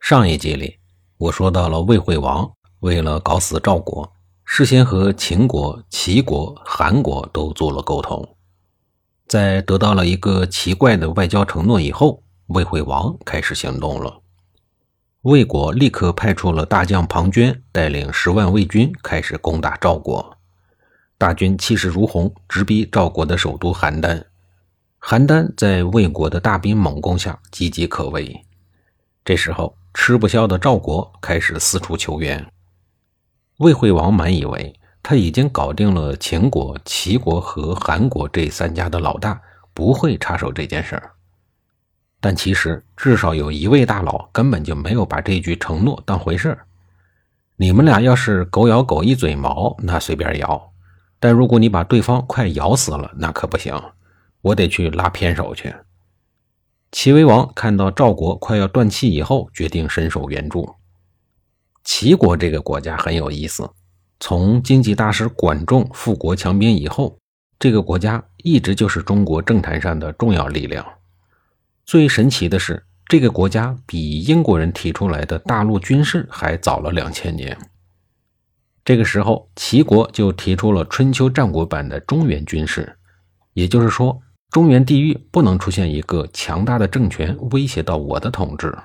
上一集里，我说到了魏惠王为了搞死赵国，事先和秦国、齐国、韩国都做了沟通。在得到了一个奇怪的外交承诺以后，魏惠王开始行动了。魏国立刻派出了大将庞涓，带领十万魏军开始攻打赵国。大军气势如虹，直逼赵国的首都邯郸。邯郸在魏国的大兵猛攻下岌岌可危。这时候，吃不消的赵国开始四处求援。魏惠王满以为他已经搞定了秦国、齐国和韩国这三家的老大，不会插手这件事儿。但其实，至少有一位大佬根本就没有把这句承诺当回事儿。你们俩要是狗咬狗一嘴毛，那随便咬；但如果你把对方快咬死了，那可不行，我得去拉偏手去。齐威王看到赵国快要断气以后，决定伸手援助。齐国这个国家很有意思，从经济大师管仲富国强兵以后，这个国家一直就是中国政坛上的重要力量。最神奇的是，这个国家比英国人提出来的大陆军事还早了两千年。这个时候，齐国就提出了春秋战国版的中原军事，也就是说。中原地域不能出现一个强大的政权威胁到我的统治。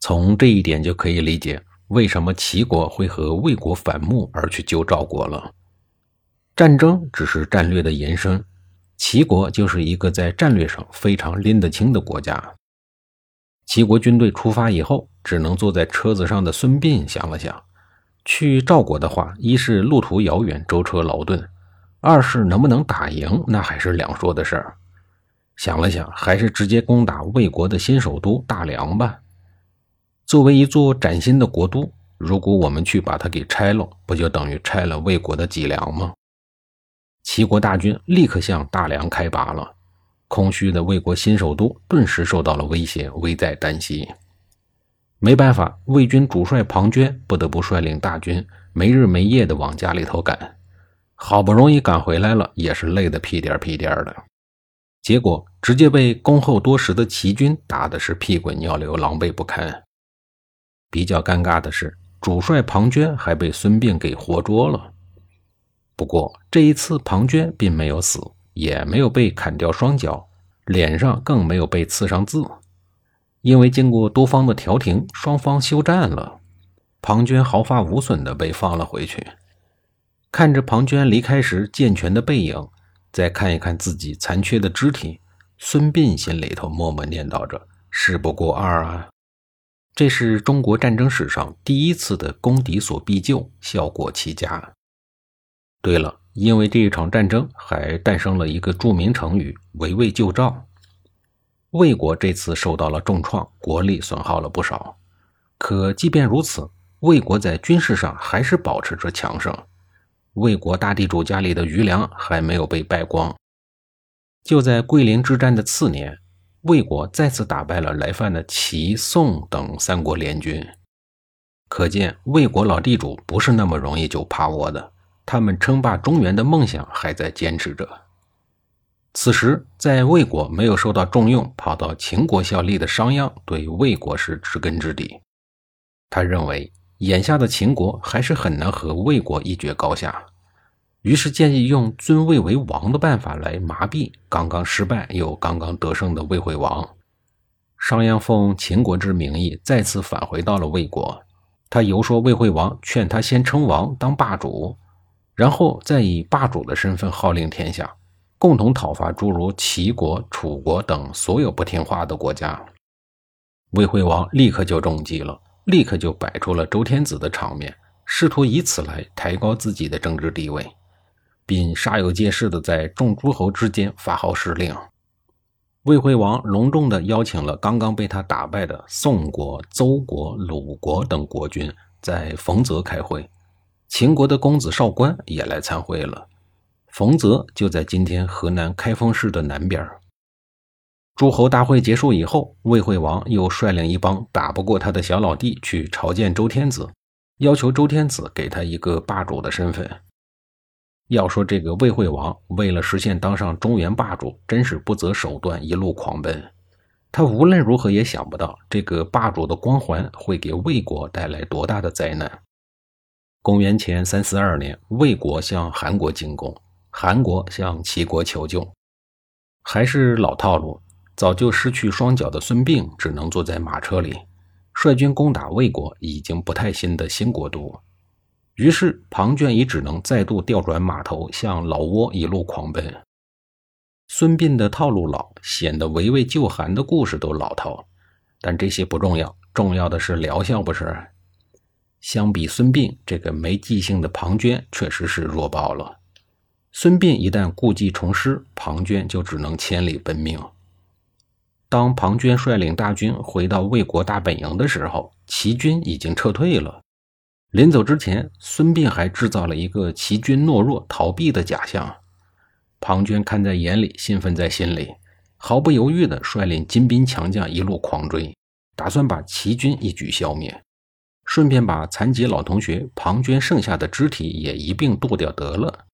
从这一点就可以理解为什么齐国会和魏国反目而去救赵国了。战争只是战略的延伸，齐国就是一个在战略上非常拎得清的国家。齐国军队出发以后，只能坐在车子上的孙膑想了想，去赵国的话，一是路途遥远，舟车劳顿。二是能不能打赢，那还是两说的事儿。想了想，还是直接攻打魏国的新首都大梁吧。作为一座崭新的国都，如果我们去把它给拆了，不就等于拆了魏国的脊梁吗？齐国大军立刻向大梁开拔了，空虚的魏国新首都顿时受到了威胁，危在旦夕。没办法，魏军主帅庞涓不得不率领大军没日没夜地往家里头赶。好不容易赶回来了，也是累得屁颠屁颠的，结果直接被恭候多时的齐军打的是屁滚尿流，狼狈不堪。比较尴尬的是，主帅庞涓还被孙膑给活捉了。不过这一次，庞涓并没有死，也没有被砍掉双脚，脸上更没有被刺上字，因为经过多方的调停，双方休战了，庞涓毫发无损地被放了回去。看着庞涓离开时健全的背影，再看一看自己残缺的肢体，孙膑心里头默默念叨着：“事不过二啊！”这是中国战争史上第一次的攻敌所必救，效果奇佳。对了，因为这一场战争还诞生了一个著名成语“围魏救赵”。魏国这次受到了重创，国力损耗了不少。可即便如此，魏国在军事上还是保持着强盛。魏国大地主家里的余粮还没有被败光。就在桂林之战的次年，魏国再次打败了来犯的齐、宋等三国联军。可见，魏国老地主不是那么容易就趴窝的，他们称霸中原的梦想还在坚持着。此时，在魏国没有受到重用，跑到秦国效力的商鞅对魏国是知根知底，他认为。眼下的秦国还是很难和魏国一决高下，于是建议用尊魏为王的办法来麻痹刚刚失败又刚刚得胜的魏惠王。商鞅奉秦国之名义再次返回到了魏国，他游说魏惠王，劝他先称王当霸主，然后再以霸主的身份号令天下，共同讨伐诸如齐国、楚国等所有不听话的国家。魏惠王立刻就中计了。立刻就摆出了周天子的场面，试图以此来抬高自己的政治地位，并煞有介事地在众诸侯之间发号施令。魏惠王隆重地邀请了刚刚被他打败的宋国、邹国、鲁国等国君在冯泽开会，秦国的公子少官也来参会了。冯泽就在今天河南开封市的南边。诸侯大会结束以后，魏惠王又率领一帮打不过他的小老弟去朝见周天子，要求周天子给他一个霸主的身份。要说这个魏惠王为了实现当上中原霸主，真是不择手段，一路狂奔。他无论如何也想不到，这个霸主的光环会给魏国带来多大的灾难。公元前三四二年，魏国向韩国进攻，韩国向齐国求救，还是老套路。早就失去双脚的孙膑只能坐在马车里，率军攻打魏国已经不太新的新国都。于是庞涓也只能再度调转马头，向老挝一路狂奔。孙膑的套路老，显得围魏救韩的故事都老套。但这些不重要，重要的是疗效，不是？相比孙膑这个没记性的庞涓，确实是弱爆了。孙膑一旦故技重施，庞涓就只能千里奔命。当庞涓率领大军回到魏国大本营的时候，齐军已经撤退了。临走之前，孙膑还制造了一个齐军懦弱逃避的假象。庞涓看在眼里，兴奋在心里，毫不犹豫地率领精兵强将一路狂追，打算把齐军一举消灭，顺便把残疾老同学庞涓剩下的肢体也一并剁掉得了。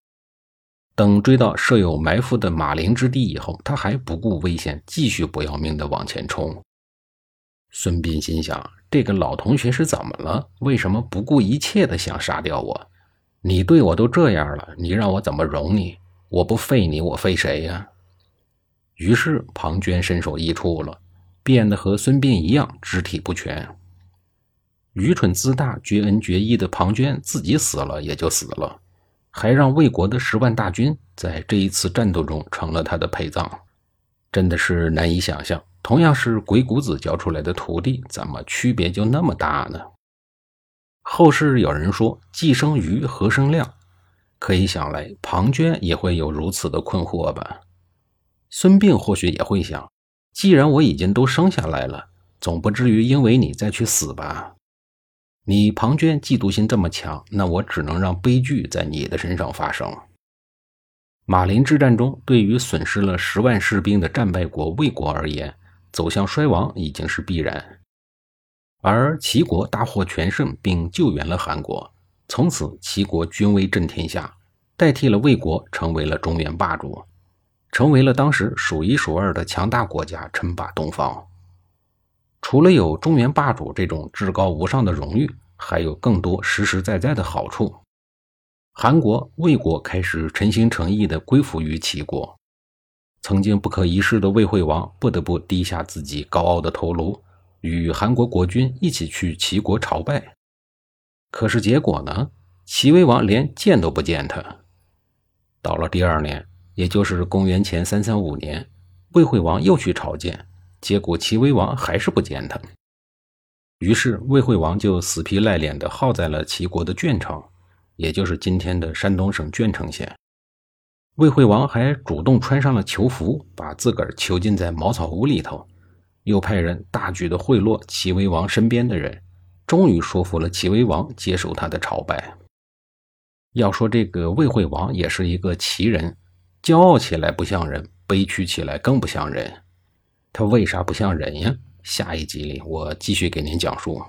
等追到设有埋伏的马陵之地以后，他还不顾危险，继续不要命地往前冲。孙膑心想。这个老同学是怎么了？为什么不顾一切的想杀掉我？你对我都这样了，你让我怎么容你？我不废你，我废谁呀？于是庞涓身首异处了，变得和孙膑一样，肢体不全。愚蠢自大、绝恩绝义的庞涓自己死了也就死了，还让魏国的十万大军在这一次战斗中成了他的陪葬，真的是难以想象。同样是鬼谷子教出来的徒弟，怎么区别就那么大呢？后世有人说“既生瑜，何生亮”，可以想来庞涓也会有如此的困惑吧？孙膑或许也会想：既然我已经都生下来了，总不至于因为你再去死吧？你庞涓嫉妒心这么强，那我只能让悲剧在你的身上发生。马陵之战中，对于损失了十万士兵的战败国魏国而言，走向衰亡已经是必然，而齐国大获全胜，并救援了韩国，从此齐国军威震天下，代替了魏国，成为了中原霸主，成为了当时数一数二的强大国家，称霸东方。除了有中原霸主这种至高无上的荣誉，还有更多实实在在的好处。韩国、魏国开始诚心诚意地归附于齐国。曾经不可一世的魏惠王不得不低下自己高傲的头颅，与韩国国君一起去齐国朝拜。可是结果呢？齐威王连见都不见他。到了第二年，也就是公元前三三五年，魏惠王又去朝见，结果齐威王还是不见他。于是魏惠王就死皮赖脸地耗在了齐国的鄄城，也就是今天的山东省鄄城县。魏惠王还主动穿上了囚服，把自个儿囚禁在茅草屋里头，又派人大举的贿赂齐威王身边的人，终于说服了齐威王接受他的朝拜。要说这个魏惠王也是一个奇人，骄傲起来不像人，悲屈起来更不像人。他为啥不像人呀？下一集里我继续给您讲述。